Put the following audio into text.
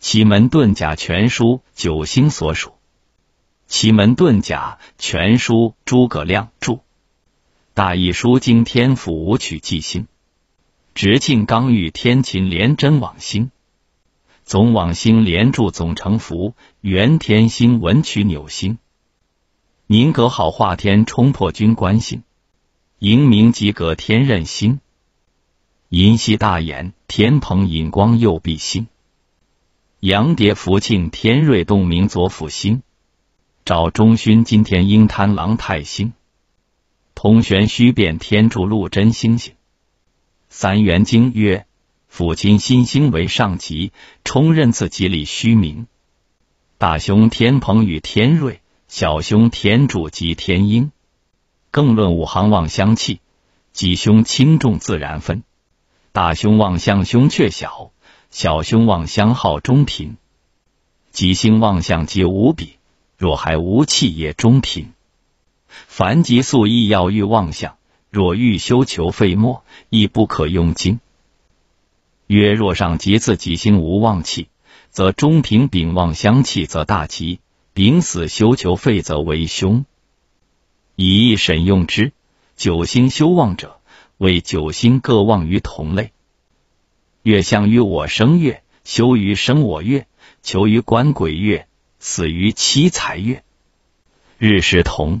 奇门遁甲全书九星所属。奇门遁甲全书诸葛亮著。大易书经天府五曲纪星。直庆刚遇天琴连真往星。总往星连柱总成符元天星文曲纽星。宁格好化天冲破军官星。迎明吉格天任星。银溪大眼天蓬引光右弼星，阳蝶福庆天瑞洞明左辅星，赵中勋今天应贪狼太星，通玄虚变天柱禄真星星，三元经曰：父亲新星为上吉，冲任次吉利虚名。大凶天蓬与天瑞，小凶天柱及天鹰。更论五行旺相气，吉凶轻重自然分。大凶旺相凶却小，小凶旺相号中平。吉星旺相皆无比，若还无气也中平。凡吉素亦要欲旺相，若欲修求废末，亦不可用经。曰：若上吉自吉星无旺气，则中平丙旺相气，则大吉；丙死修求废，则为凶。以一审用之，九星修旺者。为九星各旺于同类，月相于我生月，休于生我月，求于观鬼月，死于七财月。日时同。